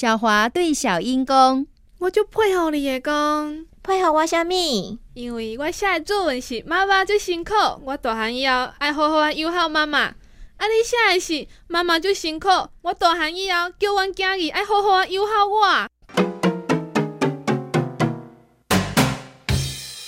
小华对小英讲：“我就佩服你的讲，配合我虾米？因为我写的作文是妈妈最辛苦，我大汉以后爱好好啊友好妈妈。啊，你写的是妈妈最辛苦，我大汉以后叫阮囝儿爱好好啊友好我。”